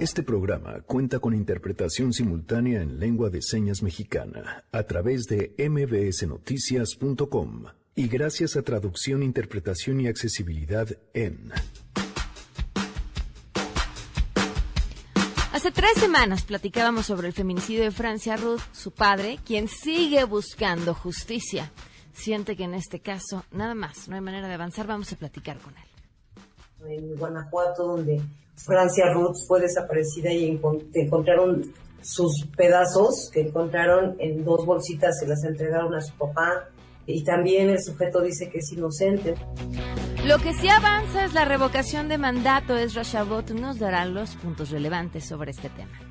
Este programa cuenta con interpretación simultánea en lengua de señas mexicana a través de mbsnoticias.com y gracias a traducción, interpretación y accesibilidad en... Hace tres semanas platicábamos sobre el feminicidio de Francia Ruth, su padre, quien sigue buscando justicia. Siente que en este caso, nada más, no hay manera de avanzar, vamos a platicar con él. En Guanajuato, donde Francia Ruth fue desaparecida y encontraron sus pedazos que encontraron en dos bolsitas, se las entregaron a su papá y también el sujeto dice que es inocente. Lo que sí avanza es la revocación de mandato. Es Chabot nos dará los puntos relevantes sobre este tema.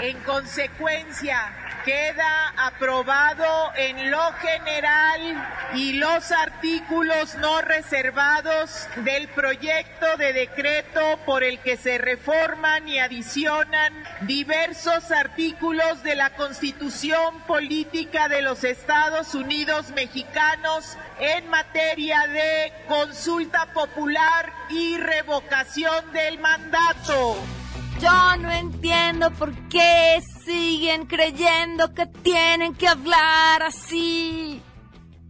En consecuencia, queda aprobado en lo general y los artículos no reservados del proyecto de decreto por el que se reforman y adicionan diversos artículos de la Constitución Política de los Estados Unidos Mexicanos en materia de consulta popular y revocación del mandato. Yo no entiendo por qué siguen creyendo que tienen que hablar así.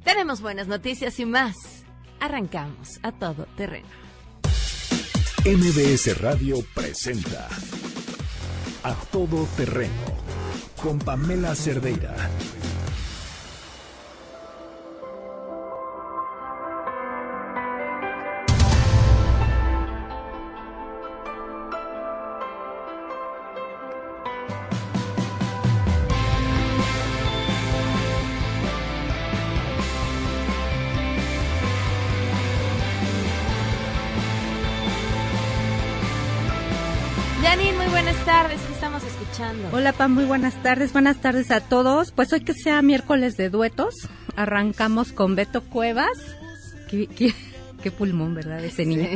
Tenemos buenas noticias y más. Arrancamos a todo terreno. MBS Radio presenta A Todo Terreno con Pamela Cerdeira. Hola Pam, muy buenas tardes. Buenas tardes a todos. Pues hoy que sea miércoles de duetos, arrancamos con Beto Cuevas. Qué, pulmón, ¿verdad? Ese niño.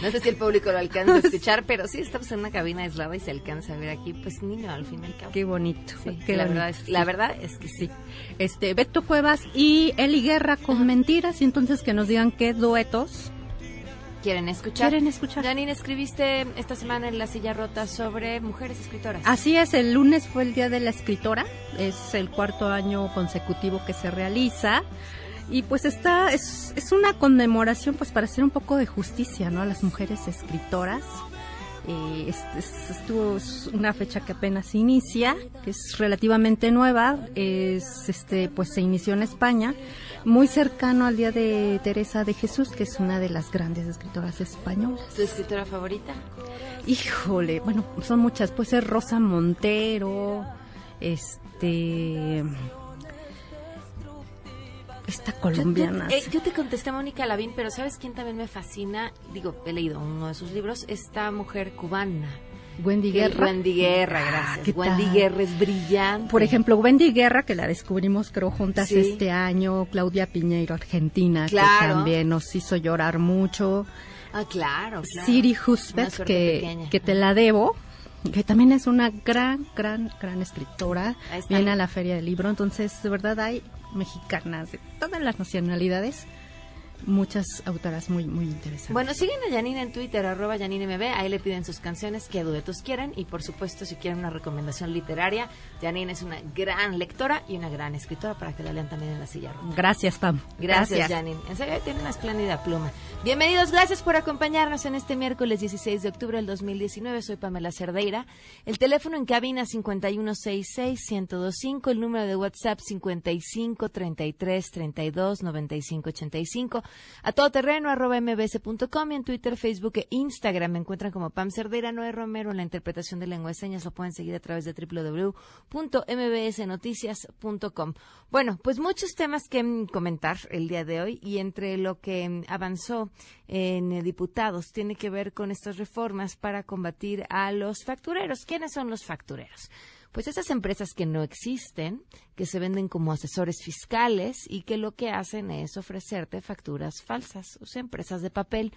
No sé si el público lo alcanza a escuchar, pero sí estamos en una cabina aislada y se alcanza a ver aquí, pues niño al fin y al cabo. Qué bonito. la, Verdad es, la verdad es que sí. Este, Beto Cuevas y Eli Guerra con mentiras, y entonces que nos digan qué duetos quieren escuchar. Quieren escuchar. Janine, escribiste esta semana en La Silla Rota sobre mujeres escritoras. Así es, el lunes fue el Día de la Escritora, es el cuarto año consecutivo que se realiza. Y pues está, es, es una conmemoración pues para hacer un poco de justicia, ¿no? A las mujeres escritoras. Eh, es, estuvo una fecha que apenas inicia, que es relativamente nueva, es este pues se inició en España muy cercano al día de Teresa de Jesús, que es una de las grandes escritoras españolas. ¿Tu escritora favorita? Híjole, bueno, son muchas. Puede ser Rosa Montero, este esta colombiana. Eh, yo, te contesté Mónica Lavín, pero ¿sabes quién también me fascina? Digo, he leído uno de sus libros, esta mujer cubana. Wendy Guerra. Wendy Guerra, ah, gracias. Wendy Guerra es brillante. Por ejemplo, Wendy Guerra, que la descubrimos creo juntas este año, Claudia Piñeiro, Argentina, que también nos hizo llorar mucho. Ah, claro. Siri Husbeth, que, que te la debo que también es una gran, gran, gran escritora. Viene a la Feria del Libro, entonces de verdad hay mexicanas de todas las nacionalidades muchas autoras muy muy interesantes. Bueno, siguen a Janine en Twitter, arroba MB, ahí le piden sus canciones, que duetos quieren, y por supuesto, si quieren una recomendación literaria, Janine es una gran lectora y una gran escritora para que la lean también en la silla Gracias, Pam. Gracias, Janine. En serio, tiene una espléndida pluma. Bienvenidos, gracias por acompañarnos en este miércoles 16 de octubre del 2019. Soy Pamela Cerdeira. El teléfono en cabina 5166-1025, el número de WhatsApp 55 33 32 95 85 a todoterreno arroba y en Twitter, Facebook e Instagram me encuentran como Pam Cerdera, Noé Romero en la interpretación de lengua de señas. Lo pueden seguir a través de www.mbsnoticias.com. Bueno, pues muchos temas que comentar el día de hoy y entre lo que avanzó en diputados tiene que ver con estas reformas para combatir a los factureros. ¿Quiénes son los factureros? Pues esas empresas que no existen, que se venden como asesores fiscales y que lo que hacen es ofrecerte facturas falsas, o sea, empresas de papel,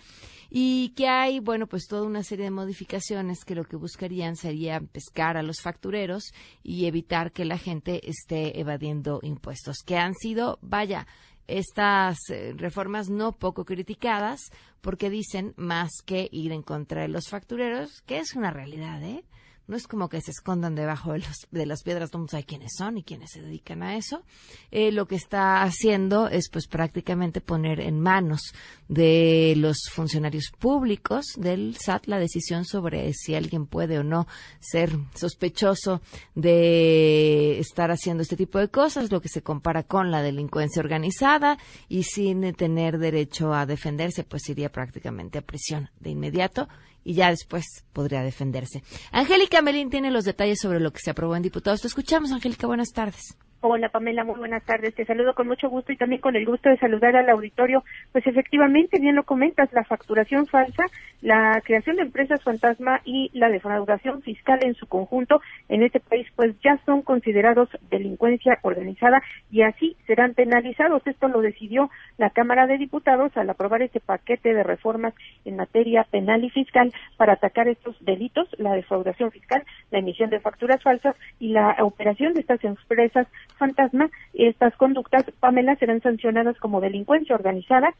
y que hay, bueno, pues toda una serie de modificaciones que lo que buscarían sería pescar a los factureros y evitar que la gente esté evadiendo impuestos, que han sido, vaya, estas eh, reformas no poco criticadas porque dicen más que ir en contra de los factureros, que es una realidad, ¿eh? No es como que se escondan debajo de, los, de las piedras, no sabe quiénes son y quiénes se dedican a eso. Eh, lo que está haciendo es pues prácticamente poner en manos de los funcionarios públicos del SAT la decisión sobre si alguien puede o no ser sospechoso de estar haciendo este tipo de cosas, lo que se compara con la delincuencia organizada y sin tener derecho a defenderse, pues iría prácticamente a prisión de inmediato y ya después podría defenderse. Angélica Melín tiene los detalles sobre lo que se aprobó en diputados. Te escuchamos, Angélica. Buenas tardes. Hola Pamela, muy buenas tardes. Te saludo con mucho gusto y también con el gusto de saludar al auditorio. Pues efectivamente, bien lo comentas, la facturación falsa, la creación de empresas fantasma y la defraudación fiscal en su conjunto en este país pues ya son considerados delincuencia organizada y así serán penalizados. Esto lo decidió la Cámara de Diputados al aprobar este paquete de reformas en materia penal y fiscal para atacar estos delitos, la defraudación fiscal, la emisión de facturas falsas y la operación de estas empresas fantasma, estas conductas, Pamela, serán sancionadas como delincuencia organizada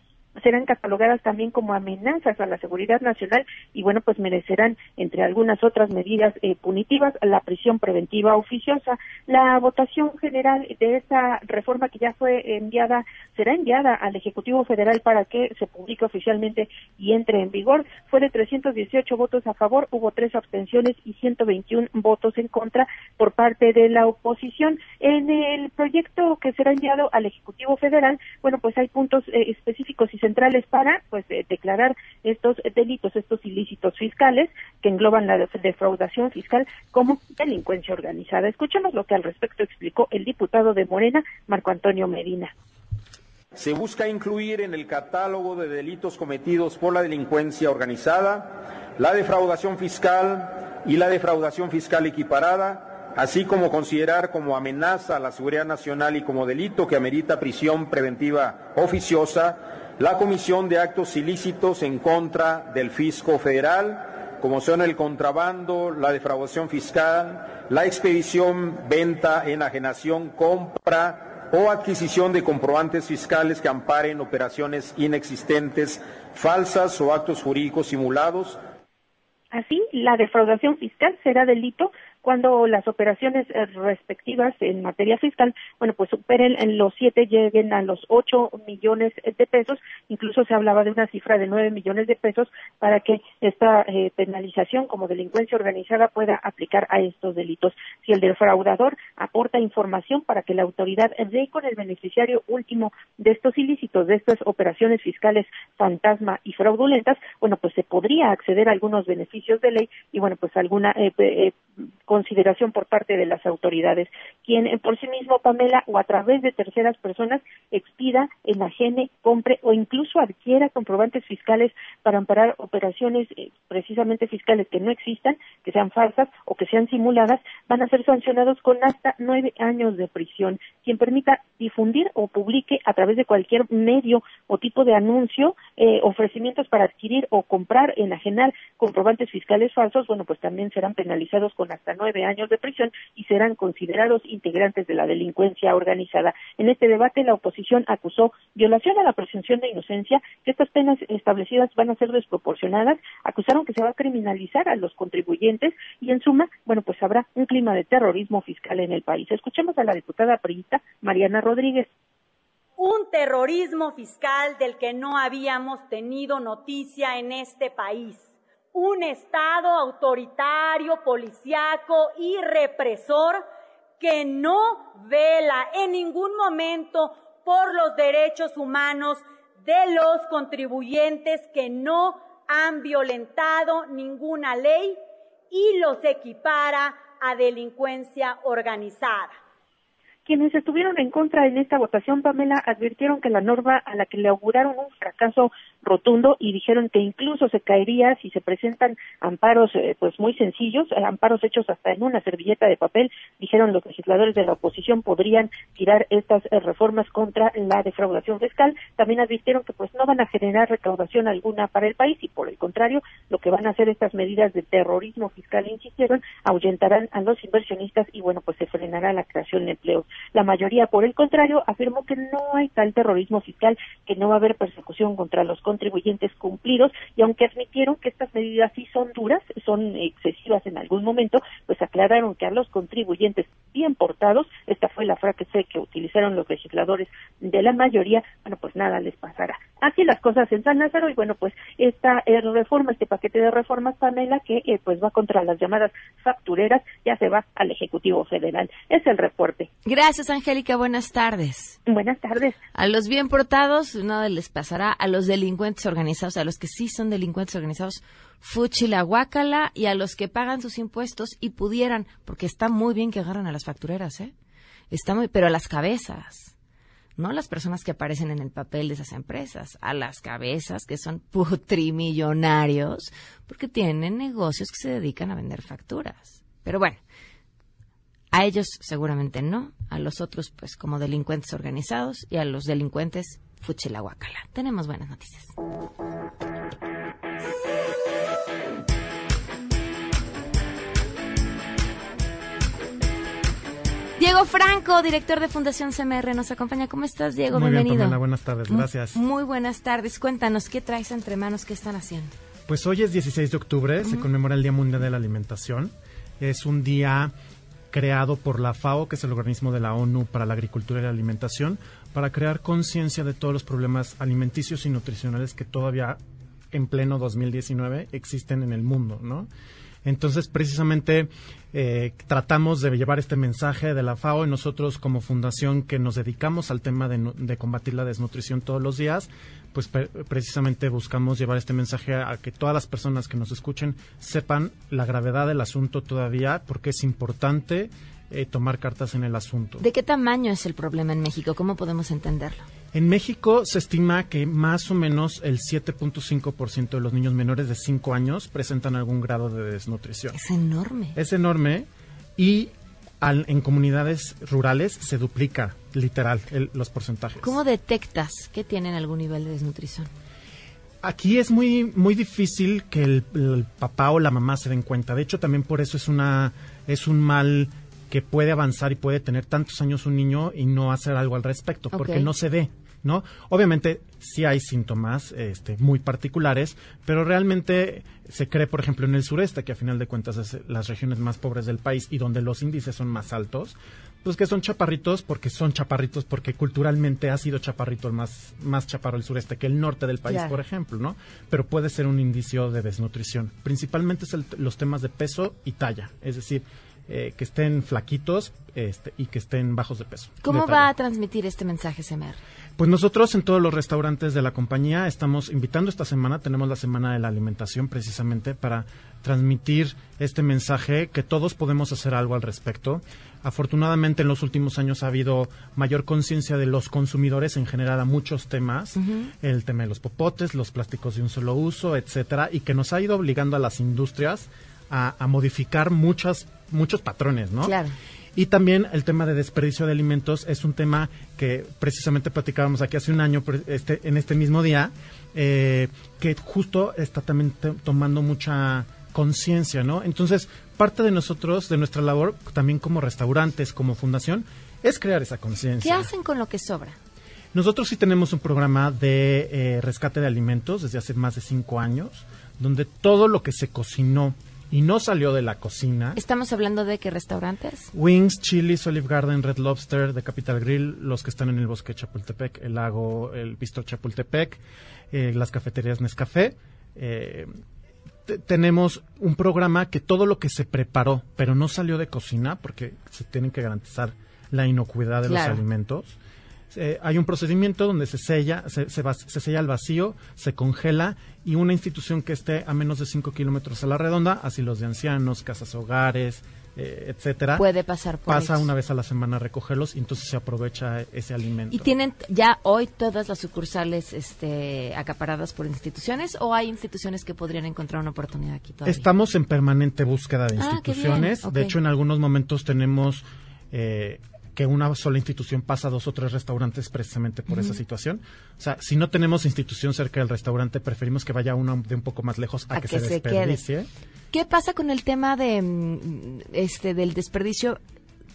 serán catalogadas también como amenazas a la seguridad nacional y bueno pues merecerán entre algunas otras medidas eh, punitivas la prisión preventiva oficiosa. La votación general de esta reforma que ya fue enviada será enviada al ejecutivo federal para que se publique oficialmente y entre en vigor. Fue de 318 votos a favor hubo tres abstenciones y 121 votos en contra por parte de la oposición. En el proyecto que será enviado al ejecutivo federal bueno pues hay puntos eh, específicos y centrales para pues declarar estos delitos, estos ilícitos fiscales que engloban la defraudación fiscal como delincuencia organizada. Escuchemos lo que al respecto explicó el diputado de Morena, Marco Antonio Medina. Se busca incluir en el catálogo de delitos cometidos por la delincuencia organizada la defraudación fiscal y la defraudación fiscal equiparada, así como considerar como amenaza a la seguridad nacional y como delito que amerita prisión preventiva oficiosa la comisión de actos ilícitos en contra del fisco federal, como son el contrabando, la defraudación fiscal, la expedición, venta, enajenación, compra o adquisición de comprobantes fiscales que amparen operaciones inexistentes, falsas o actos jurídicos simulados. Así, la defraudación fiscal será delito cuando las operaciones eh, respectivas en materia fiscal, bueno, pues superen en los siete, lleguen a los ocho millones de pesos, incluso se hablaba de una cifra de nueve millones de pesos para que esta eh, penalización como delincuencia organizada pueda aplicar a estos delitos. Si el defraudador aporta información para que la autoridad dé con el beneficiario último de estos ilícitos, de estas operaciones fiscales fantasma y fraudulentas, bueno, pues se podría acceder a algunos beneficios de ley y bueno, pues alguna eh, consideración por parte de las autoridades, quien eh, por sí mismo, Pamela, o a través de terceras personas, expida, enajene, compre o incluso adquiera comprobantes fiscales para amparar operaciones eh, precisamente fiscales que no existan, que sean falsas o que sean simuladas, van a ser sancionados con hasta nueve años de prisión. Quien permita difundir o publique a través de cualquier medio o tipo de anuncio eh, ofrecimientos para adquirir o comprar, enajenar comprobantes fiscales falsos, bueno, pues también serán penalizados con hasta nueve años de prisión y serán considerados integrantes de la delincuencia organizada. En este debate, la oposición acusó violación a la presunción de inocencia, que estas penas establecidas van a ser desproporcionadas, acusaron que se va a criminalizar a los contribuyentes y, en suma, bueno, pues habrá un clima de terrorismo fiscal en el país. Escuchemos a la diputada priista Mariana Rodríguez un terrorismo fiscal del que no habíamos tenido noticia en este país un Estado autoritario, policiaco y represor que no vela en ningún momento por los derechos humanos de los contribuyentes que no han violentado ninguna ley y los equipara a delincuencia organizada. Quienes estuvieron en contra en esta votación, Pamela, advirtieron que la norma a la que le auguraron un fracaso rotundo y dijeron que incluso se caería si se presentan amparos eh, pues muy sencillos, eh, amparos hechos hasta en una servilleta de papel. Dijeron los legisladores de la oposición podrían tirar estas eh, reformas contra la defraudación fiscal. También advirtieron que pues no van a generar recaudación alguna para el país y por el contrario, lo que van a hacer estas medidas de terrorismo fiscal, insistieron, ahuyentarán a los inversionistas y bueno, pues se frenará la creación de empleos. La mayoría, por el contrario, afirmó que no hay tal terrorismo fiscal, que no va a haber persecución contra los contribuyentes cumplidos y aunque admitieron que estas medidas sí son duras, son excesivas en algún momento, pues aclararon que a los contribuyentes bien portados, esta fue la frase que utilizaron los legisladores de la mayoría, bueno, pues nada les pasará. Así las cosas en San Lázaro y bueno, pues esta eh, reforma, este paquete de reformas, Pamela, que eh, pues va contra las llamadas factureras, ya se va al Ejecutivo Federal. Es el reporte. Gracias, Angélica. Buenas tardes. Buenas tardes. A los bien portados, nada les pasará. A los delincuentes organizados, a los que sí son delincuentes organizados, fuchi la guácala y a los que pagan sus impuestos y pudieran, porque está muy bien que agarran a las factureras, ¿eh? Está muy, pero a las cabezas, no a las personas que aparecen en el papel de esas empresas, a las cabezas que son putrimillonarios, porque tienen negocios que se dedican a vender facturas. Pero bueno, a ellos seguramente no, a los otros pues como delincuentes organizados y a los delincuentes fuchilahuacala. Tenemos buenas noticias. Diego Franco, director de Fundación CMR, nos acompaña. ¿Cómo estás, Diego? Muy Bienvenido. Bien, buenas tardes, gracias. Muy buenas tardes. Cuéntanos, ¿qué traes entre manos? ¿Qué están haciendo? Pues hoy es 16 de octubre, se conmemora el Día Mundial de la Alimentación. Es un día creado por la FAO, que es el organismo de la ONU para la Agricultura y la Alimentación, para crear conciencia de todos los problemas alimenticios y nutricionales que todavía en pleno 2019 existen en el mundo, ¿no? Entonces, precisamente, eh, tratamos de llevar este mensaje de la FAO y nosotros como fundación que nos dedicamos al tema de, combatir la desnutrición todos los días, pues precisamente buscamos llevar este mensaje a, que todas las personas que nos escuchen sepan la gravedad del asunto todavía, porque es importante eh, tomar cartas en el asunto. ¿De qué tamaño es el problema en México? ¿Cómo podemos entenderlo? En México se estima que más o menos el 7.5% de los niños menores de 5 años presentan algún grado de desnutrición. Es enorme. Es enorme y en comunidades rurales se duplica literal los porcentajes. ¿Cómo detectas que tienen algún nivel de desnutrición? Aquí es muy muy difícil que el, papá o la mamá se den cuenta. De hecho, también por eso es una es un mal que puede avanzar y puede tener tantos años un niño y no hacer algo al respecto, porque no se ve. ¿No? Obviamente sí hay síntomas este, muy particulares, pero realmente se cree, por ejemplo, en el sureste, que a final de cuentas es las regiones más pobres del país y donde los índices son más altos, pues que son chaparritos porque son chaparritos porque culturalmente ha sido chaparrito el más, más chaparro el sureste que el norte del país, por ejemplo, ¿no? Pero puede ser un indicio de desnutrición. Principalmente es los temas de peso y talla, es decir, eh, que estén flaquitos este, y que estén bajos de peso. ¿Cómo va a transmitir este mensaje SEMER? Pues nosotros en todos los restaurantes de la compañía estamos invitando esta semana, tenemos la semana de la alimentación precisamente para transmitir este mensaje que todos podemos hacer algo al respecto. Afortunadamente en los últimos años ha habido mayor conciencia de los consumidores en general a muchos temas, el tema de los popotes, los plásticos de un solo uso, etcétera, y que nos ha ido obligando a las industrias a, a modificar muchas muchos patrones, ¿no? Claro. Y también el tema de desperdicio de alimentos es un tema que precisamente platicábamos aquí hace un año, este, en este mismo día, eh, que justo está también tomando mucha conciencia, ¿no? Entonces, parte de nosotros, de nuestra labor, también como restaurantes, como fundación, es crear esa conciencia. ¿Qué hacen con lo que sobra? Nosotros sí tenemos un programa de eh, rescate de alimentos desde hace más de cinco años, donde todo lo que se cocinó y no salió de la cocina. ¿Estamos hablando de qué restaurantes? Wings, Chili's, Olive Garden, Red Lobster, The Capital Grill, los que están en el bosque Chapultepec, el lago, el Bistro Chapultepec, eh, las cafeterías Nescafé. Eh, tenemos un programa que todo lo que se preparó, pero no salió de cocina, porque se tienen que garantizar la inocuidad de los alimentos, eh, hay un procedimiento donde se sella, se, se, sella al vacío, se congela y una institución que esté a menos de 5 kilómetros a la redonda, así los de ancianos, casas hogares, eh, etcétera. Puede pasar por Pasa una vez a la semana a recogerlos y entonces se aprovecha ese alimento. ¿Y tienen ya hoy todas las sucursales este, acaparadas por instituciones o hay instituciones que podrían encontrar una oportunidad aquí todavía? Estamos en permanente búsqueda de ah, instituciones. De hecho, en algunos momentos tenemos eh, que una sola institución pasa dos o tres restaurantes precisamente por esa situación. O sea, si no tenemos institución cerca del restaurante, preferimos que vaya uno de un poco más lejos a, que, se, desperdicie. ¿Qué pasa con el tema de mm, este del desperdicio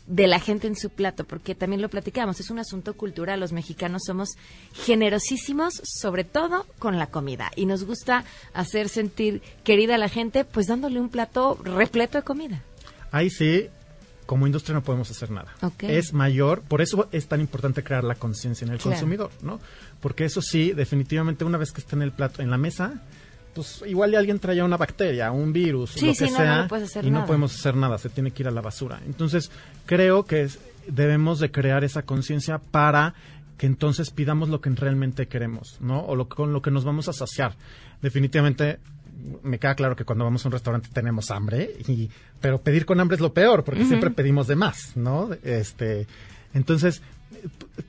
de la gente en su plato, porque también lo platicamos, es un asunto cultural, los mexicanos somos generosísimos, sobre todo con la comida, y nos gusta hacer sentir querida a la gente, pues dándole un plato repleto de comida. Ahí sí, como industria no podemos hacer nada. Es mayor, por eso es tan importante crear la conciencia en el consumidor, ¿no? Porque eso sí, definitivamente una vez que está en el plato, en la mesa, pues igual alguien traía una bacteria, un virus, lo que sea, y no podemos hacer nada, se tiene que ir a la basura. Entonces, creo que debemos de crear esa conciencia para que entonces pidamos lo que realmente queremos, ¿no? O lo, con lo que nos vamos a saciar. Definitivamente me queda claro que cuando vamos a un restaurante tenemos hambre, y, pero pedir con hambre es lo peor, porque siempre pedimos de más, ¿no? Este, entonces,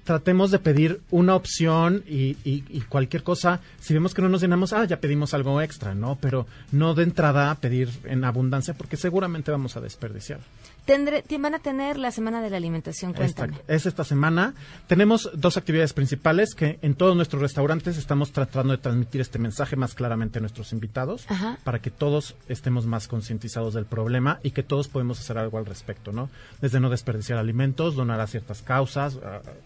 tratemos de pedir una opción y, y, cualquier cosa, si vemos que no nos llenamos, ah, ya pedimos algo extra, ¿no? Pero no de entrada pedir en abundancia porque seguramente vamos a desperdiciar. Tendré, van a tener la Semana de la Alimentación, cuéntame. es esta semana. Tenemos dos actividades principales que en todos nuestros restaurantes estamos tratando de transmitir este mensaje más claramente a nuestros invitados para que todos estemos más concientizados del problema y que todos podemos hacer algo al respecto, ¿no? Desde no desperdiciar alimentos, donar a ciertas causas,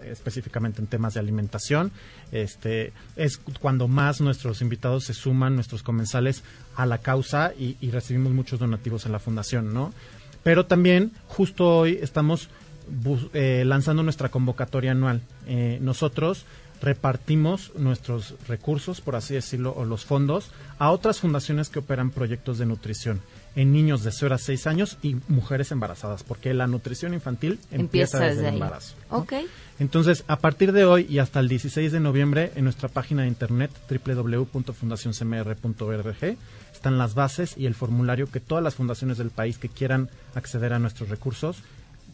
específicamente en temas de alimentación. Este es cuando más nuestros invitados se suman, nuestros comensales, a la causa y, recibimos muchos donativos en la fundación, ¿no? Pero también, justo hoy, estamos eh, lanzando nuestra convocatoria anual. Eh, nosotros repartimos nuestros recursos, por así decirlo, o los fondos, a otras fundaciones que operan proyectos de nutrición en niños de 0 a 6 años y mujeres embarazadas, porque la nutrición infantil empieza, desde, el embarazo. Entonces, a partir de hoy y hasta el 16 de noviembre, en nuestra página de internet www.fundacioncmr.org están las bases y el formulario que todas las fundaciones del país que quieran acceder a nuestros recursos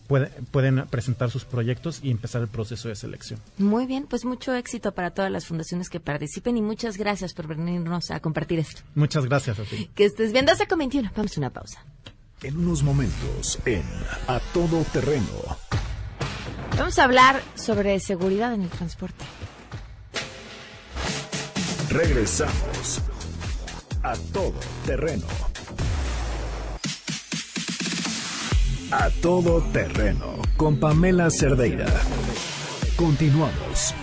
pueden presentar sus proyectos y empezar el proceso de selección. Muy bien, pues mucho éxito para todas las fundaciones que participen y muchas gracias por venirnos a compartir esto. Muchas gracias a ti. Que estés bien, 12 con 21. Vamos a una pausa. En unos momentos, en A Todo Terreno. Vamos a hablar sobre seguridad en el transporte. Regresamos a todo terreno. A todo terreno con Pamela Cerdeira. Continuamos.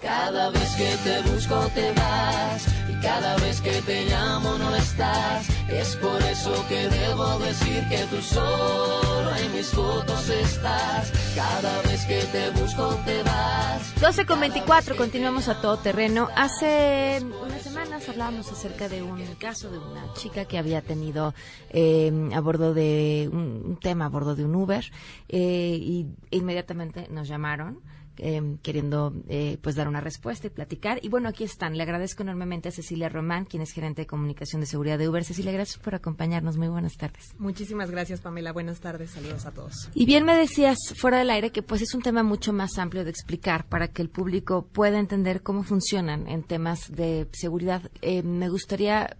Cada vez que te busco te vas y cada vez que te llamo no estás. Es por eso que debo decir que tú solo en mis fotos estás. Cada vez que te busco te vas. 12 con 24, continuamos a todo terreno. Hace hablábamos acerca de un caso de una chica que había tenido eh, a bordo de un, tema a bordo de un Uber eh, y inmediatamente nos llamaron Em, queriendo eh, pues dar una respuesta y platicar. Y bueno, aquí están. Le agradezco enormemente a Cecilia Román, quien es gerente de comunicación de seguridad de Uber. Cecilia, gracias por acompañarnos. Muy buenas tardes. Muchísimas gracias, Pamela. Buenas tardes. Saludos a todos. Y bien me decías fuera del aire que pues es un tema mucho más amplio de explicar para que el público pueda entender cómo funcionan en temas de seguridad. Eh, me gustaría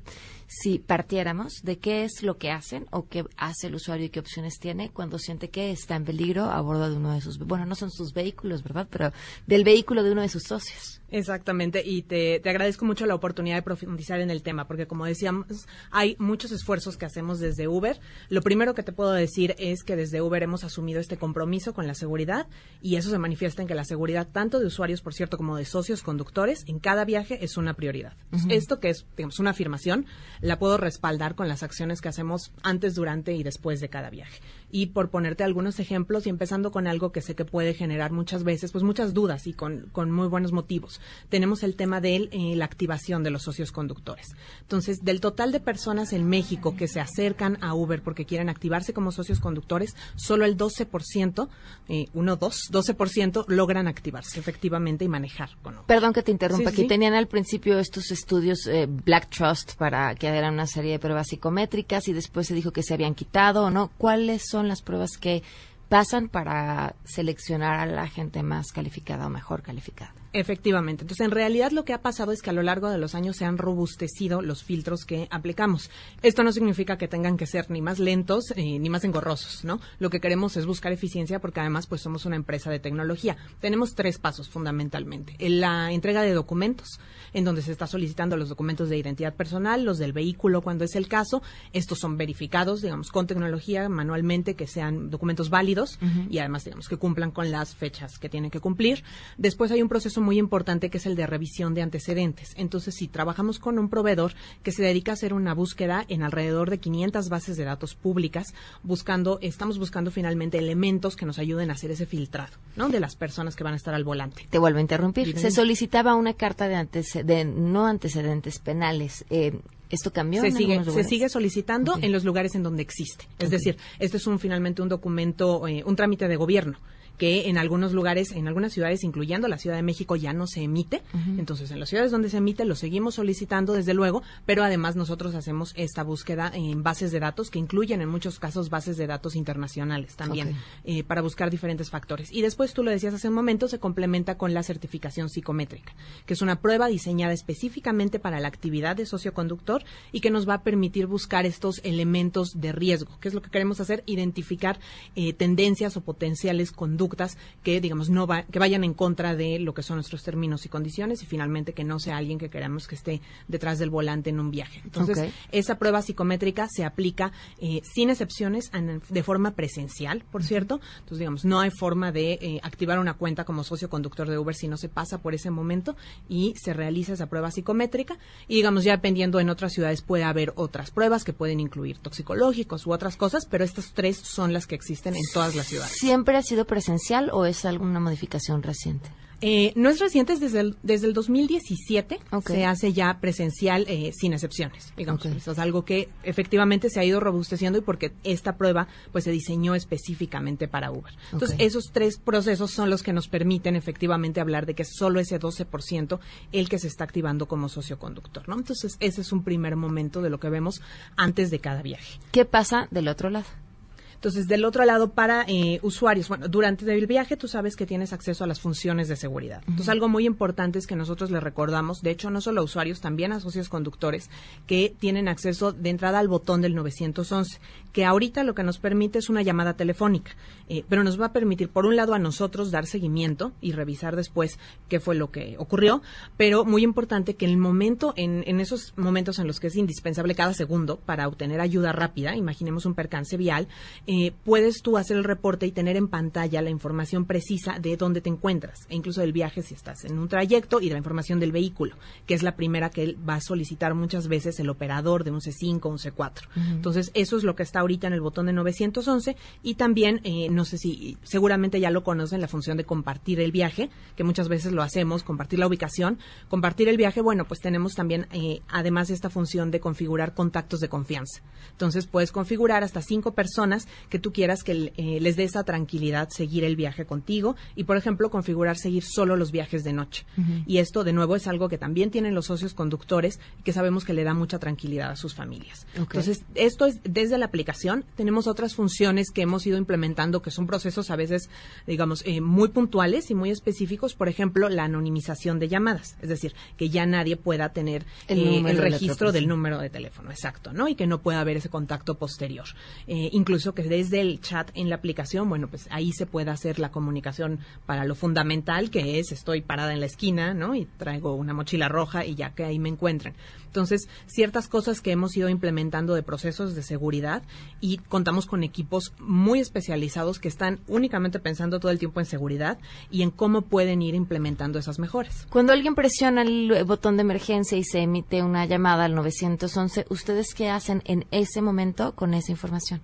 si partiéramos de qué es lo que hacen o qué hace el usuario y qué opciones tiene cuando siente que está en peligro a bordo de uno de sus, bueno, no son sus vehículos, ¿verdad? Pero del vehículo de uno de sus socios. Exactamente, y te, te, agradezco mucho la oportunidad de profundizar en el tema, porque como decíamos, hay muchos esfuerzos que hacemos desde Uber. Lo primero que te puedo decir es que desde Uber hemos asumido este compromiso con la seguridad y eso se manifiesta en que la seguridad tanto de usuarios, por cierto, como de socios conductores en cada viaje es una prioridad. Esto que es, digamos, una afirmación, la puedo respaldar con las acciones que hacemos antes, durante y después de cada viaje y por ponerte algunos ejemplos y empezando con algo que sé que puede generar muchas veces pues muchas dudas y con, con muy buenos motivos. Tenemos el tema de eh, la activación de los socios conductores. Entonces, del total de personas en México que se acercan a Uber porque quieren activarse como socios conductores, solo el 12%, eh, uno, dos, 12% logran activarse efectivamente y manejar con Perdón que te interrumpa, aquí tenían al principio estos estudios eh, Black Trust para que eran una serie de pruebas psicométricas y después se dijo que se habían quitado o no. ¿Cuáles son son las pruebas que pasan para seleccionar a la gente más calificada o mejor calificada? Efectivamente. Entonces, en realidad lo que ha pasado es que a lo largo de los años se han robustecido los filtros que aplicamos. Esto no significa que tengan que ser ni más lentos eh, ni más engorrosos, ¿no? Lo que queremos es buscar eficiencia porque además pues somos una empresa de tecnología. Tenemos tres pasos fundamentalmente. En la entrega de documentos, en donde se está solicitando los documentos de identidad personal, los del vehículo cuando es el caso. Estos son verificados, digamos, con tecnología manualmente, que sean documentos válidos y además, digamos, que cumplan con las fechas que tienen que cumplir. Después hay un proceso muy importante que es el de revisión de antecedentes. Entonces, si trabajamos con un proveedor que se dedica a hacer una búsqueda en alrededor de 500 bases de datos públicas, buscando, estamos buscando finalmente elementos que nos ayuden a hacer ese filtrado, ¿no? De las personas que van a estar al volante. Te vuelvo a interrumpir. Se solicitaba una carta de, de no antecedentes penales. Eh, ¿Esto cambió? Se, sigue, se sigue solicitando en los lugares en donde existe. Es decir, este es un finalmente un documento, eh, un trámite de gobierno que en algunos lugares, en algunas ciudades, incluyendo la Ciudad de México, ya no se emite. Entonces, en las ciudades donde se emite, lo seguimos solicitando, desde luego, pero además nosotros hacemos esta búsqueda en bases de datos que incluyen en muchos casos bases de datos internacionales también, eh, para buscar diferentes factores. Y después, tú lo decías hace un momento, se complementa con la certificación psicométrica, que es una prueba diseñada específicamente para la actividad de socioconductor y que nos va a permitir buscar estos elementos de riesgo, que es lo que queremos hacer, identificar eh, tendencias o potenciales conductas que, digamos, no que vayan en contra de lo que son nuestros términos y condiciones y finalmente que no sea alguien que queramos que esté detrás del volante en un viaje. Entonces, esa prueba psicométrica se aplica eh, sin excepciones de forma presencial, por cierto. Entonces, digamos, no hay forma de eh, activar una cuenta como socio conductor de Uber si no se pasa por ese momento y se realiza esa prueba psicométrica. Y, digamos, ya dependiendo en otras ciudades puede haber otras pruebas que pueden incluir toxicológicos u otras cosas, pero estas tres son las que existen en todas las ciudades. Siempre ha sido presencial o es alguna modificación reciente? Eh, no es reciente, es desde el, desde el 2017 se hace ya presencial eh, sin excepciones. Digamos, eso es algo que efectivamente se ha ido robusteciendo y porque esta prueba pues se diseñó específicamente para Uber. Entonces, esos tres procesos son los que nos permiten efectivamente hablar de que es solo ese 12% el que se está activando como socioconductor, ¿no? Entonces, ese es un primer momento de lo que vemos antes de cada viaje. ¿Qué pasa del otro lado? Entonces, del otro lado, para eh, usuarios, bueno, durante el viaje tú sabes que tienes acceso a las funciones de seguridad. Entonces, algo muy importante es que nosotros le recordamos, de hecho, no solo a usuarios, también a socios conductores, que tienen acceso de entrada al botón del 911, que ahorita lo que nos permite es una llamada telefónica, eh, pero nos va a permitir, por un lado, a nosotros dar seguimiento y revisar después qué fue lo que ocurrió, pero muy importante que en el momento, en, en esos momentos en los que es indispensable cada segundo para obtener ayuda rápida, imaginemos un percance vial, eh, puedes tú hacer el reporte y tener en pantalla la información precisa de dónde te encuentras, e incluso del viaje si estás en un trayecto y de la información del vehículo, que es la primera que él va a solicitar muchas veces el operador de un C5 o un C4. Entonces, eso es lo que está ahorita en el botón de 911 y también, eh, no sé si seguramente ya lo conocen, la función de compartir el viaje, que muchas veces lo hacemos, compartir la ubicación. Compartir el viaje, bueno, pues tenemos también, eh, además, esta función de configurar contactos de confianza. Entonces, puedes configurar hasta cinco personas que tú quieras que eh, les dé esa tranquilidad seguir el viaje contigo y, por ejemplo, configurar seguir solo los viajes de noche. Y esto, de nuevo, es algo que también tienen los socios conductores y que sabemos que le da mucha tranquilidad a sus familias. Entonces, esto es desde la aplicación. Tenemos otras funciones que hemos ido implementando que son procesos a veces, digamos, eh, muy puntuales y muy específicos. Por ejemplo, la anonimización de llamadas. Es decir, que ya nadie pueda tener el, eh, registro del número de teléfono. Exacto, ¿no? Y que no pueda haber ese contacto posterior. incluso que desde el chat en la aplicación, bueno, pues ahí se puede hacer la comunicación para lo fundamental que es estoy parada en la esquina, ¿no? Y traigo una mochila roja y ya que ahí me encuentren. Entonces, ciertas cosas que hemos ido implementando de procesos de seguridad y contamos con equipos muy especializados que están únicamente pensando todo el tiempo en seguridad y en cómo pueden ir implementando esas mejoras. Cuando alguien presiona el botón de emergencia y se emite una llamada al 911, ¿ustedes qué hacen en ese momento con esa información?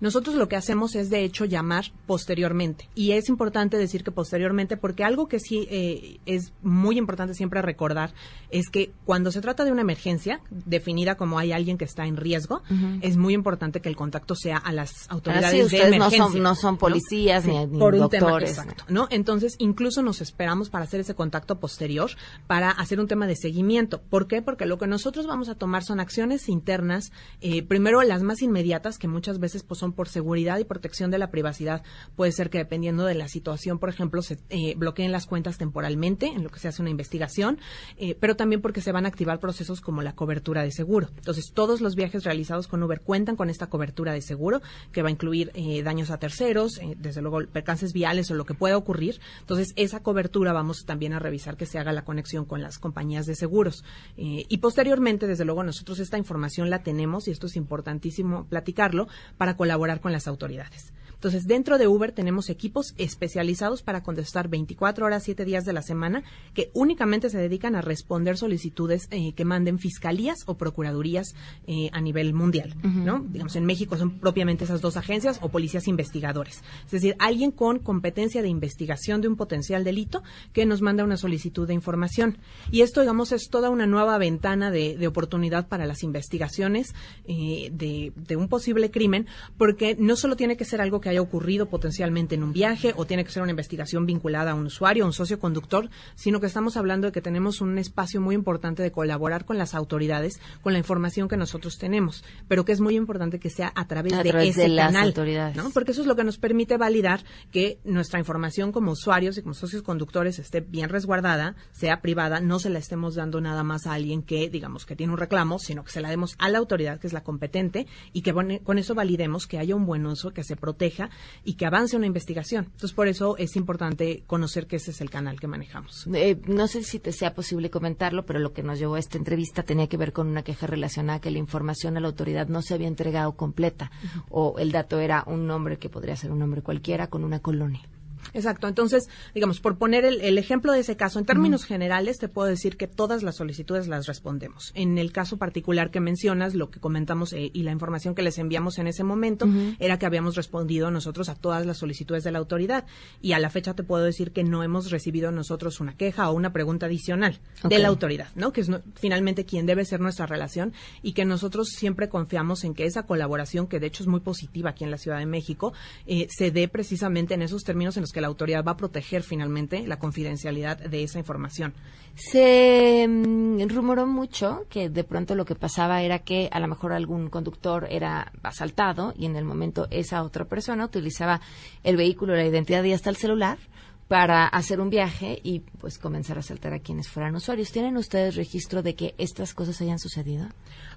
Nosotros lo que hacemos es, de hecho, llamar posteriormente. Y es importante decir que posteriormente, porque algo que sí eh, es muy importante siempre recordar es que cuando se trata de una emergencia, definida como hay alguien que está en riesgo, es muy importante que el contacto sea a las autoridades de emergencia. No son, policías ni, por doctores. exacto, ¿no? Entonces, incluso nos esperamos para hacer ese contacto posterior, para hacer un tema de seguimiento. ¿Por qué? Porque lo que nosotros vamos a tomar son acciones internas, eh, primero las más inmediatas, que muchas veces pues, por seguridad y protección de la privacidad. Puede ser que dependiendo de la situación, por ejemplo, se eh, bloqueen las cuentas temporalmente en lo que se hace una investigación, eh, pero también porque se van a activar procesos como la cobertura de seguro. Entonces, todos los viajes realizados con Uber cuentan con esta cobertura de seguro que va a incluir eh, daños a terceros, desde luego percances viales o lo que pueda ocurrir. Entonces, esa cobertura vamos también a revisar que se haga la conexión con las compañías de seguros. y posteriormente, desde luego, nosotros esta información la tenemos y esto es importantísimo platicarlo para colaborar con las autoridades. Entonces, dentro de Uber tenemos equipos especializados para contestar 24 horas, 7 días de la semana, que únicamente se dedican a responder solicitudes eh, que manden fiscalías o procuradurías eh, a nivel mundial, ¿no? Digamos, en México son propiamente esas dos agencias o policías investigadores. Es decir, alguien con competencia de investigación de un potencial delito que nos manda una solicitud de información. Y esto, digamos, es toda una nueva ventana de, oportunidad para las investigaciones eh, de, de un posible crimen, porque no solo tiene que ser algo que haya ocurrido potencialmente en un viaje o tiene que ser una investigación vinculada a un usuario, a un socio conductor, sino que estamos hablando de que tenemos un espacio muy importante de colaborar con las autoridades con la información que nosotros tenemos, pero que es muy importante que sea a través, de ese las canal, autoridades. Porque eso es lo que nos permite validar que nuestra información como usuarios y como socios conductores esté bien resguardada, sea privada, no se la estemos dando nada más a alguien que, digamos, que tiene un reclamo, sino que se la demos a la autoridad que es la competente y que con eso validemos que haya un buen uso, que se proteja y que avance una investigación. Entonces, por eso es importante conocer que ese es el canal que manejamos. Eh, no sé si te sea posible comentarlo, pero lo que nos llevó a esta entrevista tenía que ver con una queja relacionada a que la información a la autoridad no se había entregado completa o el dato era un nombre que podría ser un nombre cualquiera con una colonia. Exacto. Entonces, digamos, por poner el, ejemplo de ese caso, en términos generales, te puedo decir que todas las solicitudes las respondemos. En el caso particular que mencionas, lo que comentamos eh, y la información que les enviamos en ese momento era que habíamos respondido nosotros a todas las solicitudes de la autoridad. Y a la fecha te puedo decir que no hemos recibido nosotros una queja o una pregunta adicional de la autoridad, ¿no? Que es finalmente quien debe ser nuestra relación y que nosotros siempre confiamos en que esa colaboración, que de hecho es muy positiva aquí en la Ciudad de México, eh, se dé precisamente en esos términos en los que la autoridad va a proteger finalmente la confidencialidad de esa información. Se mm, rumoró mucho que de pronto lo que pasaba era que a lo mejor algún conductor era asaltado y en el momento esa otra persona utilizaba el vehículo, la identidad y hasta el celular para hacer un viaje y pues comenzar a asaltar a quienes fueran usuarios. ¿Tienen ustedes registro de que estas cosas hayan sucedido?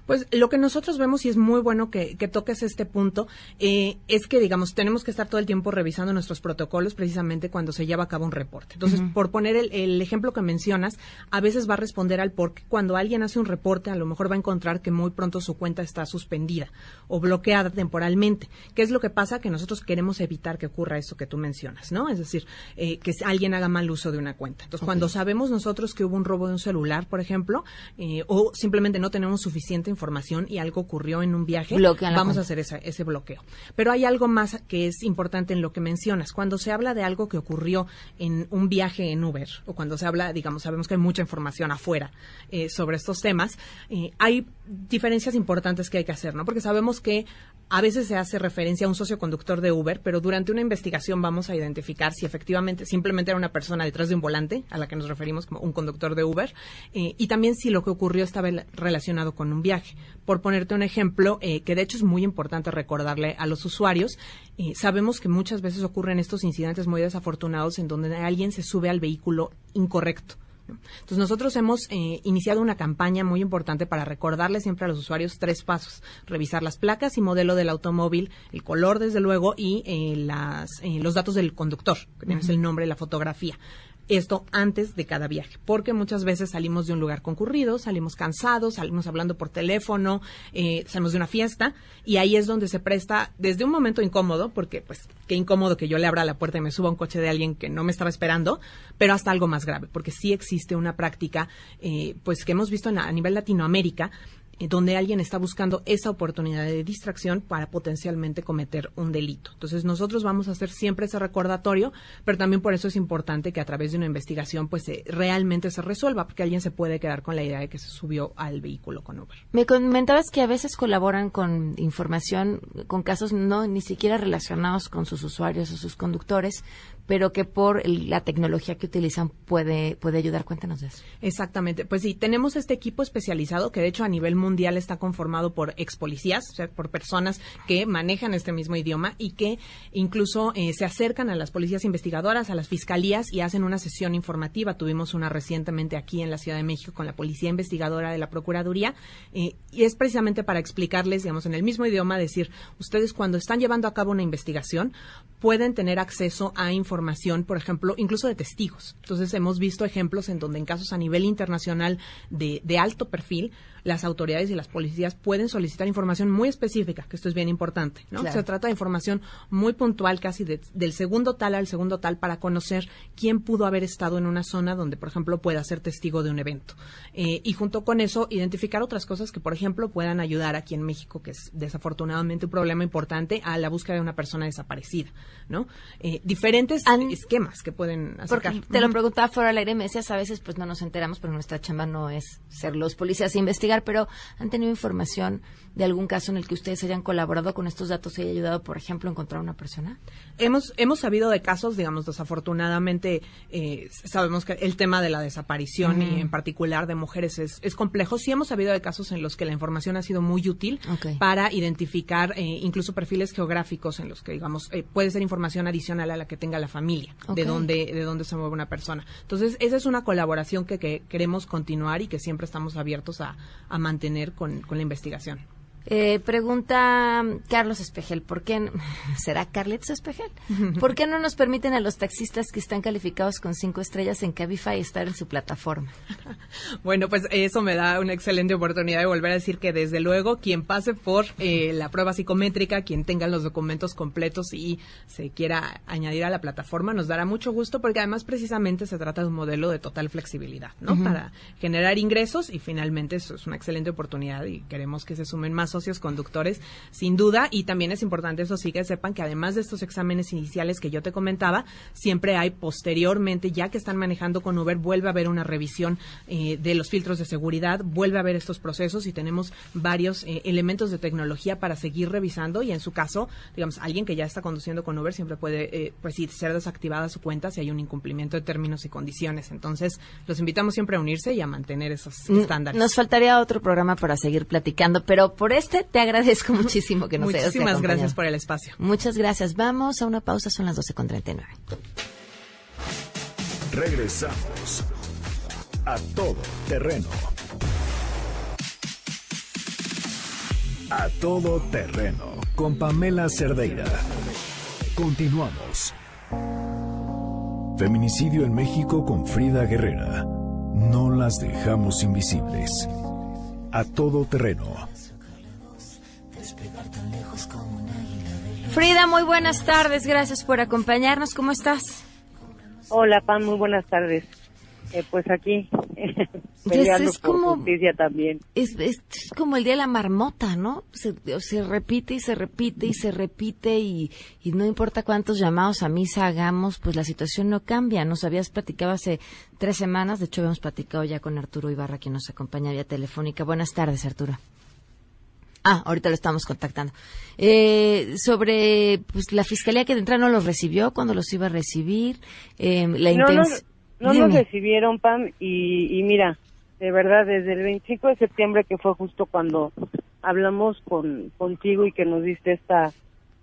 Pues lo que nosotros vemos, y es muy bueno que, toques este punto, eh, es que, digamos, tenemos que estar todo el tiempo revisando nuestros protocolos precisamente cuando se lleva a cabo un reporte. Entonces, por poner el, ejemplo que mencionas, a veces va a responder al por qué cuando alguien hace un reporte, a lo mejor va a encontrar que muy pronto su cuenta está suspendida o bloqueada temporalmente. ¿Qué es lo que pasa? Que nosotros queremos evitar que ocurra eso que tú mencionas, ¿no? Es decir, eh, que alguien haga mal uso de una cuenta. Entonces, cuando sabemos nosotros que hubo un robo de un celular, por ejemplo, eh, o simplemente no tenemos suficiente información y algo ocurrió en un viaje, vamos a hacer ese bloqueo. Pero hay algo más que es importante en lo que mencionas. Cuando se habla de algo que ocurrió en un viaje en Uber, o cuando se habla, digamos, sabemos que hay mucha información afuera eh, sobre estos temas, eh, hay diferencias importantes que hay que hacer, ¿no? Porque sabemos que a veces se hace referencia a un socio conductor de Uber, pero durante una investigación vamos a identificar si efectivamente simplemente era una persona detrás de un volante, a la que nos referimos como un conductor de Uber, eh, y también si lo que ocurrió estaba relacionado con un viaje. Por ponerte un ejemplo, eh, que de hecho es muy importante recordarle a los usuarios, eh, sabemos que muchas veces ocurren estos incidentes muy desafortunados en donde alguien se sube al vehículo incorrecto entonces nosotros hemos eh, iniciado una campaña muy importante para recordarle siempre a los usuarios tres pasos. Revisar las placas y modelo del automóvil, el color desde luego y eh, las, eh, los datos del conductor, que es el nombre, la fotografía esto antes de cada viaje, porque muchas veces salimos de un lugar concurrido, salimos cansados, salimos hablando por teléfono, eh, salimos de una fiesta y ahí es donde se presta desde un momento incómodo, porque pues qué incómodo que yo le abra la puerta y me suba a un coche de alguien que no me estaba esperando, pero hasta algo más grave, porque sí existe una práctica eh, pues que hemos visto a nivel Latinoamérica eh, donde alguien está buscando esa oportunidad de distracción para potencialmente cometer un delito. Entonces nosotros vamos a hacer siempre ese recordatorio, pero también por eso es importante que a través de una investigación pues realmente se resuelva, porque alguien se puede quedar con la idea de que se subió al vehículo con Uber. Me comentabas que a veces colaboran con información, con casos no ni siquiera relacionados con sus usuarios o sus conductores, pero que por la tecnología que utilizan puede, puede ayudar. Cuéntanos de eso. Exactamente. Pues sí, tenemos este equipo especializado que de hecho a nivel mundial está conformado por ex policías, o sea, por personas que manejan este mismo idioma y que incluso eh, se acercan a las policías investigadoras, a las fiscalías y hacen una sesión informativa. Tuvimos una recientemente aquí en la Ciudad de México con la policía investigadora de la Procuraduría eh, y es precisamente para explicarles, digamos, en el mismo idioma, decir, ustedes cuando están llevando a cabo una investigación pueden tener acceso a información, por ejemplo, incluso de testigos. Entonces hemos visto ejemplos en donde en casos a nivel internacional de, de alto perfil, las autoridades y las policías pueden solicitar información muy específica, que esto es bien importante, ¿no? Se trata de información muy puntual, casi del segundo tal al segundo tal, para conocer quién pudo haber estado en una zona donde, por ejemplo, pueda ser testigo de un evento. Eh, y junto con eso, identificar otras cosas que, por ejemplo, puedan ayudar aquí en México, que es desafortunadamente un problema importante, a la búsqueda de una persona desaparecida, ¿no? Eh, diferentes esquemas que pueden acercar. Porque te lo preguntaba fuera del aire, me decías, a veces pues no nos enteramos, pero nuestra chamba no es ser los policías e investigar pero ¿han tenido información de algún caso en el que ustedes hayan colaborado con estos datos y haya ayudado, por ejemplo, a encontrar una persona? Hemos, hemos sabido de casos, digamos, desafortunadamente, eh, sabemos que el tema de la desaparición y en particular de mujeres es, es, complejo. Sí hemos sabido de casos en los que la información ha sido muy útil para identificar eh, incluso perfiles geográficos en los que, digamos, eh, puede ser información adicional a la que tenga la familia, de dónde de dónde se mueve una persona. Entonces, esa es una colaboración que, que queremos continuar y que siempre estamos abiertos a, a mantener con, con la investigación. Eh, pregunta Carlos Espejel, ¿por qué será Carletos Espejel? ¿Por qué no nos permiten a los taxistas que están calificados con cinco estrellas en Cabify estar en su plataforma? Bueno, pues eso me da una excelente oportunidad de volver a decir que desde luego quien pase por eh, la prueba psicométrica, quien tenga los documentos completos y se quiera añadir a la plataforma, nos dará mucho gusto porque además precisamente se trata de un modelo de total flexibilidad, ¿no? Para generar ingresos y finalmente eso es una excelente oportunidad y queremos que se sumen más socios conductores, sin duda, y también es importante, eso sí, que sepan que además de estos exámenes iniciales que yo te comentaba, siempre hay posteriormente, ya que están manejando con Uber, vuelve a haber una revisión eh, de los filtros de seguridad, vuelve a haber estos procesos y tenemos varios eh, elementos de tecnología para seguir revisando y en su caso, digamos, alguien que ya está conduciendo con Uber siempre puede, eh, pues ser desactivada su cuenta si hay un incumplimiento de términos y condiciones. Entonces, los invitamos siempre a unirse y a mantener esos estándares. Nos faltaría otro programa para seguir platicando, pero por este te agradezco muchísimo que nos hayas Muchísimas gracias por el espacio. Muchas gracias. Vamos a una pausa, son las 12.39. Regresamos a todo terreno. A todo terreno con Pamela Cerdeira. Continuamos. Feminicidio en México con Frida Guerrera. No las dejamos invisibles. A todo terreno Frida, muy buenas tardes. Gracias por acompañarnos. ¿Cómo estás? Hola, Pam. Muy buenas tardes. Eh, pues aquí, peleando es como, justicia también. Es, como el día de la marmota, ¿no? Se, se repite y se repite y se repite y, y, no importa cuántos llamados a misa hagamos, pues la situación no cambia. Nos habías platicado hace tres semanas, de hecho habíamos platicado ya con Arturo Ibarra, quien nos acompaña vía telefónica. Buenas tardes, Arturo. Ah, ahorita lo estamos contactando. Eh, sobre pues, la fiscalía que de entrada no los recibió, cuando los iba a recibir, eh, la intención. No, no, nos recibieron, Pam, y, y mira, de verdad, desde el 25 de septiembre, que fue justo cuando hablamos con, contigo y que nos diste esta,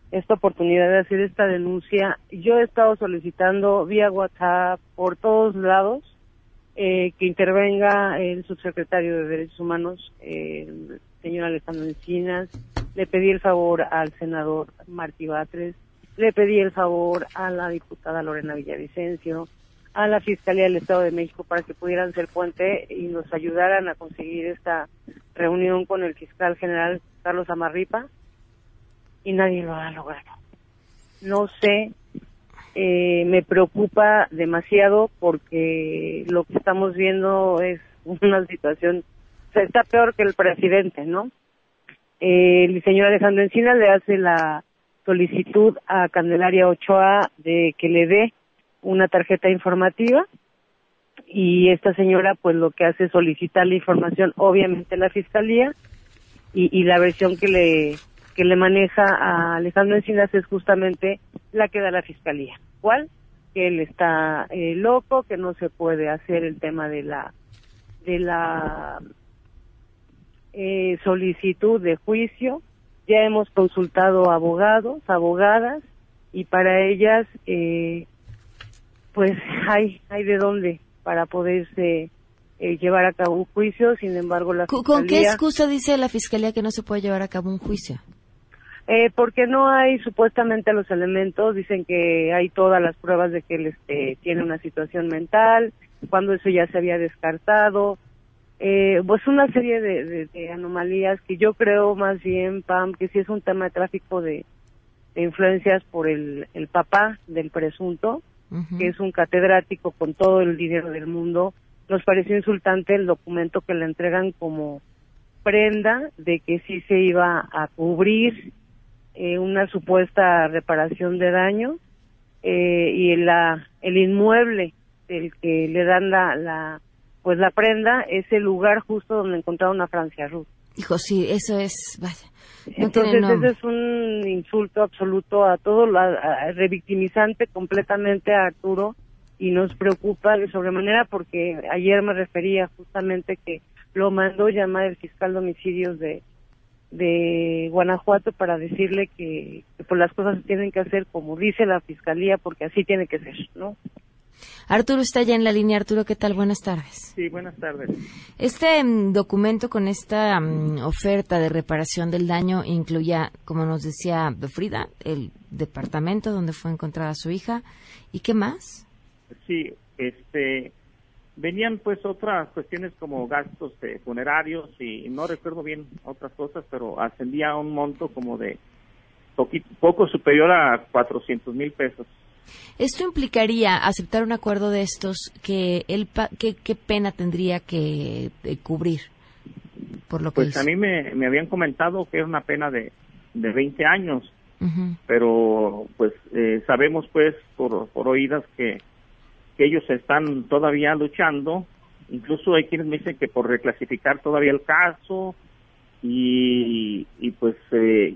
esta oportunidad de hacer esta denuncia, yo he estado solicitando vía WhatsApp por todos lados eh, que intervenga el subsecretario de Derechos Humanos, señor Alejandro Encinas, le pedí el favor al senador Martí Batres, le pedí el favor a la diputada Lorena Villavicencio, a la Fiscalía del Estado de México para que pudieran ser puente y nos ayudaran a conseguir esta reunión con el fiscal general Carlos Amarripa y nadie lo ha logrado. No sé eh, me preocupa demasiado porque lo que estamos viendo es una situación, está peor que el presidente, ¿no? Eh, el señor Alejandro Encina le hace la solicitud a Candelaria Ochoa de que le dé una tarjeta informativa y esta señora pues lo que hace es solicitar la información obviamente a la fiscalía y, la versión que le que le maneja a Alejandro Encinas es justamente la que da la fiscalía. ¿Cuál? Que él está eh, loco, que no se puede hacer el tema de la de la eh, solicitud de juicio, ya hemos consultado abogados, abogadas, y para ellas, eh, pues hay, hay de dónde para poderse eh, llevar a cabo un juicio, sin embargo la ¿Con, con qué excusa dice la fiscalía que no se puede llevar a cabo un juicio? Eh, porque no hay supuestamente los elementos, dicen que hay todas las pruebas de que él este, tiene una situación mental, cuando eso ya se había descartado, eh, pues una serie de, de- de anomalías que yo creo más bien, Pam, que sí es un tema de tráfico de, de influencias por el, el papá del presunto, que es un catedrático con todo el dinero del mundo. Nos pareció insultante el documento que le entregan como prenda de que sí se iba a cubrir eh, una supuesta reparación de daño eh, y la el inmueble el que le dan la, la pues la prenda es el lugar justo donde encontraron a Francia Ruth. Hijo, sí, eso es, vaya, no Entonces ese es un insulto absoluto a todo, a- revictimizante completamente a Arturo y nos preocupa de sobremanera porque ayer me refería justamente que lo mandó llamar el fiscal de homicidios de, de Guanajuato para decirle que, que pues las cosas se tienen que hacer como dice la fiscalía porque así tiene que ser, ¿no? Arturo está ya en la línea. Arturo, ¿qué tal? Buenas tardes. Sí, buenas tardes. Este mm, documento con esta mm, oferta de reparación del daño incluía, como nos decía Frida, el departamento donde fue encontrada su hija. ¿Y qué más? Sí, este, venían pues otras cuestiones como gastos eh, funerarios y no recuerdo bien otras cosas, pero ascendía a un monto como de poquito, poco superior a 400 mil pesos. Esto implicaría aceptar un acuerdo de estos que él pa- que- qué pena tendría que eh, cubrir por lo que Pues hizo. a mí me, me habían comentado que era una pena de, de 20 años, pero pues eh, sabemos pues por, por oídas que, que ellos están todavía luchando, incluso hay quienes me dicen que por reclasificar todavía el caso y, y pues eh,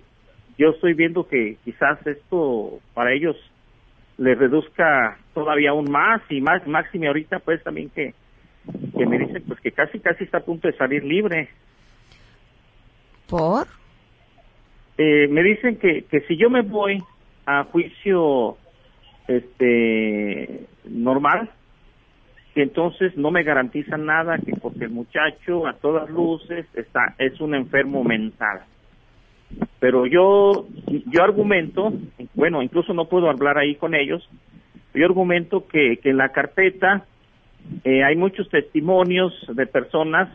yo estoy viendo que quizás esto para ellos les reduzca todavía aún más y más máxime ahorita pues también que, que me dicen pues que casi casi está a punto de salir libre ¿Por? Eh, me dicen que, que si yo me voy a juicio este normal que entonces no me garantizan nada que porque el muchacho a todas luces está es un enfermo mental pero yo yo argumento bueno incluso no puedo hablar ahí con ellos yo argumento que, que en la carpeta eh, hay muchos testimonios de personas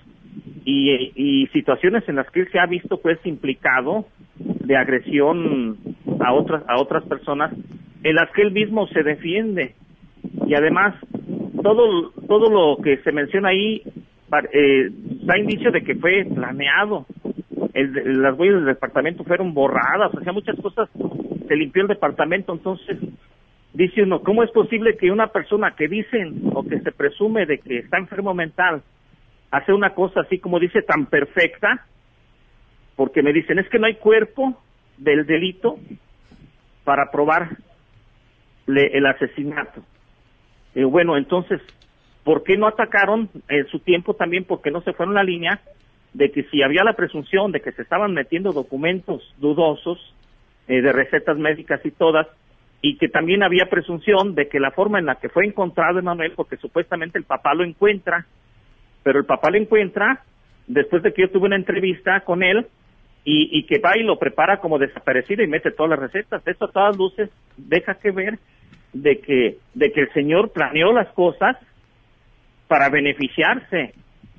y, y situaciones en las que él se ha visto pues implicado de agresión a otras a otras personas en las que él mismo se defiende. Y además todo todo lo que se menciona ahí eh, da indicio de que fue planeado el- las huellas del departamento fueron borradas o sea muchas cosas se limpió el departamento entonces dice uno cómo es posible que una persona que dicen o que se presume de que está enfermo mental hace una cosa así como dice tan perfecta porque me dicen es que no hay cuerpo del delito para probar el asesinato. Eh, bueno, entonces, ¿por qué no atacaron en su tiempo también? Porque no se fueron la línea de que si había la presunción de que se estaban metiendo documentos dudosos eh, de recetas médicas y todas, y que también había presunción de que la forma en la que fue encontrado Emanuel, porque supuestamente el papá lo encuentra, pero el papá lo encuentra después de que yo tuve una entrevista con él y, y que va y lo prepara como desaparecido y mete todas las recetas. Esto a todas luces deja que ver de que, de que el señor planeó las cosas para beneficiarse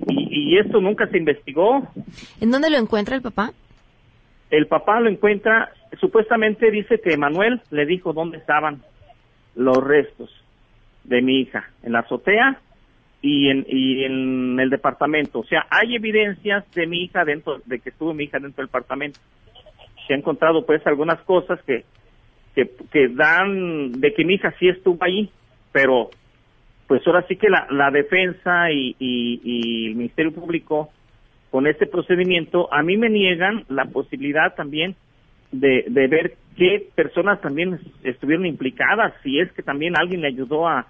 y, y esto nunca se investigó. ¿En dónde lo encuentra el papá? El papá lo encuentra, supuestamente dice que Manuel le dijo dónde estaban los restos de mi hija, en la azotea y en, y en el departamento. O sea, hay evidencias de mi hija dentro, de que estuvo mi hija dentro del departamento. Se ha encontrado pues algunas cosas que, que, que dan de que mi hija sí estuvo ahí, pero pues ahora sí que la, defensa y, y, el Ministerio Público con este procedimiento, a mí me niegan la posibilidad también de, ver qué personas también estuvieron implicadas, si es que también alguien le ayudó a,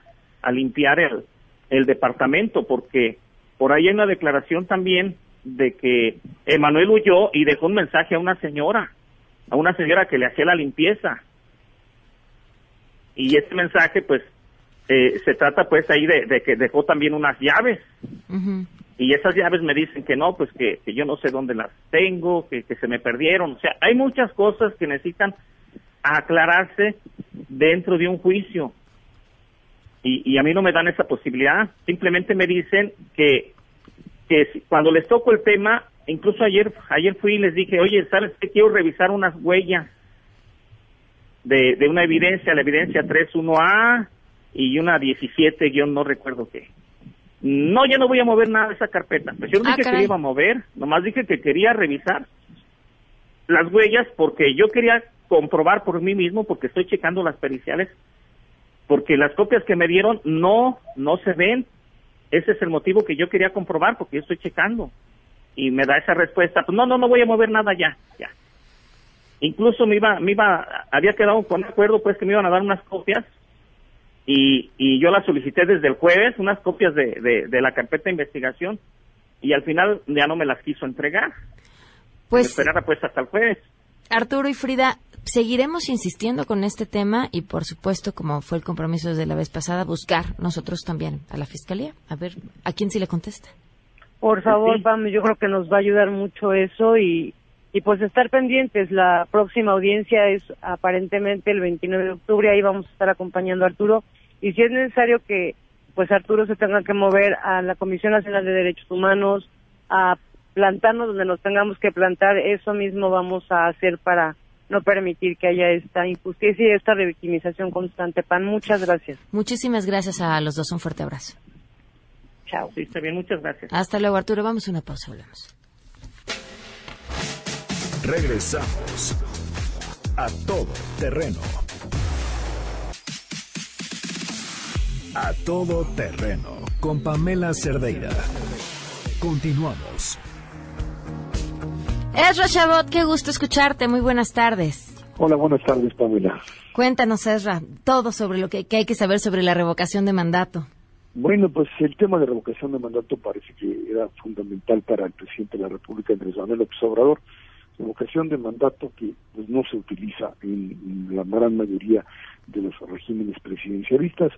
limpiar el, el departamento, porque por ahí hay una declaración también de que Emanuel huyó y dejó un mensaje a una señora, a una señora que le hacía la limpieza. Y ese mensaje, pues, eh, se trata pues ahí de, de, que dejó también unas llaves. Y esas llaves me dicen que no, pues que, que yo no sé dónde las tengo, que, que se me perdieron. O sea, hay muchas cosas que necesitan aclararse dentro de un juicio. Y, y a mí no me dan esa posibilidad. Simplemente me dicen que que si- cuando les toco el tema, incluso ayer ayer fui y les dije, oye, ¿sabes qué? Quiero revisar unas huellas de, de una evidencia, la evidencia 31A y una 17 guion, no recuerdo qué. No, ya no voy a mover nada de esa carpeta. Pues yo no Ah, dije que caray. iba a mover, nomás dije que quería revisar las huellas porque yo quería comprobar por mí mismo, porque estoy checando las periciales, porque las copias que me dieron no, no se ven. Ese es el motivo que yo quería comprobar, porque yo estoy checando. Y me da esa respuesta, pues no, no, no voy a mover nada ya, ya. Incluso me iba, me iba, había quedado con acuerdo pues que me iban a dar unas copias y, y yo las solicité desde el jueves, unas copias de, de, de la carpeta de investigación y al final ya no me las quiso entregar. Pues- Me esperara pues hasta el jueves. Arturo y Frida, seguiremos insistiendo con este tema y, por supuesto, como fue el compromiso desde la vez pasada, buscar nosotros también a la Fiscalía. A ver, ¿a quién sí le contesta? Por favor, Pam, yo creo que nos va a ayudar mucho eso y, y pues estar pendientes. La próxima audiencia es aparentemente el 29 de octubre, ahí vamos a estar acompañando a Arturo y si es necesario que pues Arturo se tenga que mover a la Comisión Nacional de Derechos Humanos, a plantarnos donde nos tengamos que plantar, eso mismo vamos a hacer para no permitir que haya esta injusticia y esta revictimización constante. Pan, muchas gracias. Muchísimas gracias a los dos. Un fuerte abrazo. Chao. Sí, está bien, muchas gracias. Hasta luego, Arturo. Vamos a una pausa. Volvemos. Regresamos a todo terreno. A todo terreno con Pamela Cerdeira. Continuamos. Ezra Chabot, qué gusto escucharte. Muy buenas tardes. Hola, buenas tardes, Pamela. Cuéntanos, Ezra, todo sobre lo que, que hay que saber sobre la revocación de mandato. Bueno, pues el tema de revocación de mandato parece que era fundamental para el presidente de la República, Andrés Manuel López Obrador. Revocación de mandato que pues, no se utiliza en, la gran mayoría de los regímenes presidencialistas,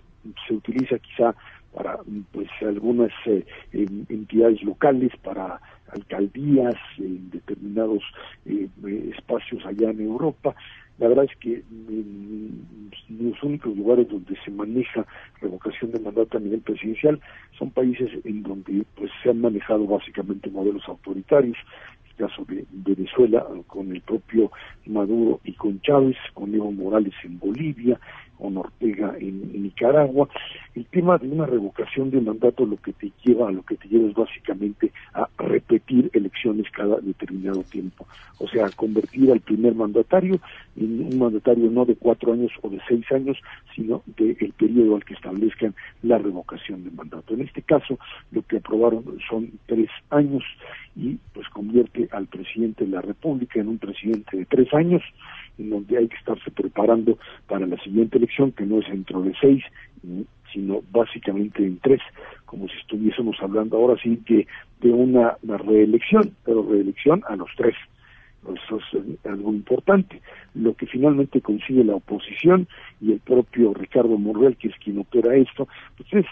se utiliza quizá para pues algunas eh, en- entidades locales, para alcaldías en determinados eh, espacios allá en Europa. La verdad es que los únicos lugares donde se maneja revocación de mandato a nivel presidencial son países en donde pues se han manejado básicamente modelos autoritarios, caso de Venezuela con el propio Maduro y con Chávez, con Evo Morales en Bolivia, con Ortega en, Nicaragua. El tema de una revocación de mandato lo que te lleva a lo que te lleva es básicamente a repetir elecciones cada determinado tiempo. O sea, convertir al primer mandatario en un mandatario no de cuatro años o de seis años, sino del periodo al que establezcan la revocación de mandato. En este caso, lo que aprobaron son tres años y pues convierte al presidente de la República en un presidente de tres años, en donde hay que estarse preparando para la siguiente elección, que no es dentro de seis, mm, sino básicamente en tres, como si estuviésemos hablando ahora sí que de una, una reelección, pero reelección a los tres. Eso es eh, algo importante. Lo que finalmente consigue la oposición y el propio Ricardo Monreal, que es quien opera esto, pues es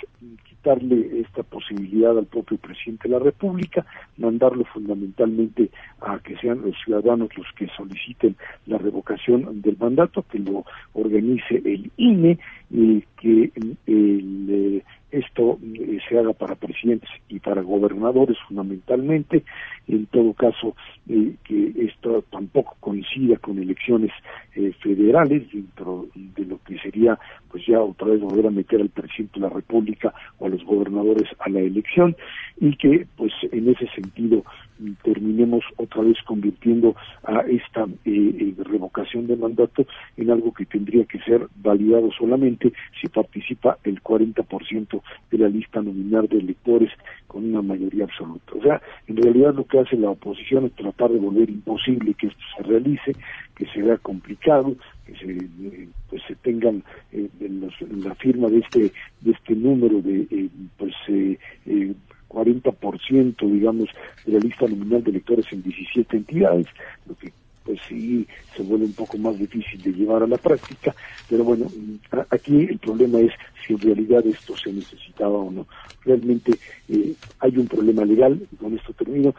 quitarle esta posibilidad al propio presidente de la República, mandarlo fundamentalmente a que sean los ciudadanos los que soliciten la revocación del mandato, que lo organice el INE, y que el, eh, esto eh, se haga para presidentes y para gobernadores fundamentalmente, en todo caso eh, que esto tampoco coincida con elecciones eh, federales dentro de lo que sería pues ya otra vez volver a meter al presidente de la República o a los gobernadores a la elección y que pues en ese sentido terminemos otra vez convirtiendo a esta eh, eh, revocación de mandato en algo que tendría que ser validado solamente si participa el 40% de la lista nominal de electores con una mayoría absoluta. O sea, en realidad lo que hace la oposición es tratar de volver imposible que esto se realice, que se vea complicado, que se eh, pues se tengan eh, en en la firma de este de este número de eh, pues eh, eh, 40%, digamos, de la lista nominal de electores en 17 entidades, lo que pues sí se vuelve un poco más difícil de llevar a la práctica, pero bueno, aquí el problema es si en realidad esto se necesitaba o no. Realmente eh, hay un problema legal, con esto termino,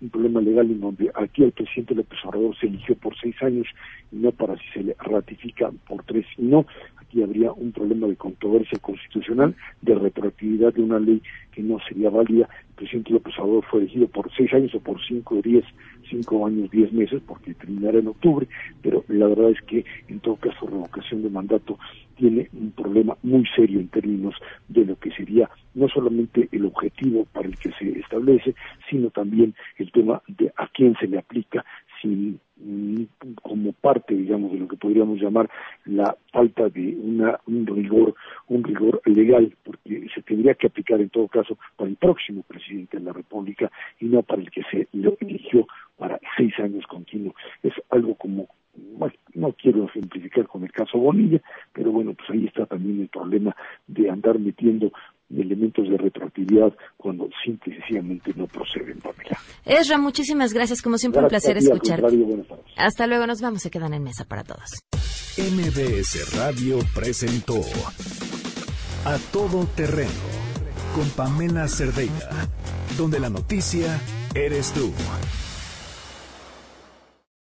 un problema legal en donde aquí el presidente López Obrador se eligió por seis años y no para si se le ratifica por tres y no. Aquí habría un problema de controversia constitucional, de retroactividad de una ley que no sería válida. El presidente López Obrador fue elegido por seis años o por cinco o diez, cinco años, diez meses, porque terminará en octubre, pero la verdad es que en todo caso revocación de mandato tiene un problema muy serio en términos de lo que sería no solamente el objetivo para el que se establece, sino también el tema de a quién se le aplica, sin mm, como parte, digamos, de lo que podríamos llamar la falta de una, un rigor, un rigor legal, porque se tendría que aplicar en todo caso para el próximo presidente de la República y no para el que se lo eligió para seis años continuos. Es algo como no quiero simplificar con el caso Bonilla, pero bueno, pues ahí está también el problema de andar metiendo elementos de retroactividad cuando simple y sencillamente no proceden, Pamela. Esra, muchísimas gracias, como siempre un placer escuchar. Hasta luego, nos vamos, se quedan en mesa para todos. MBS Radio presentó A Todo Terreno con Pamela Cerdeira, donde la noticia eres tú.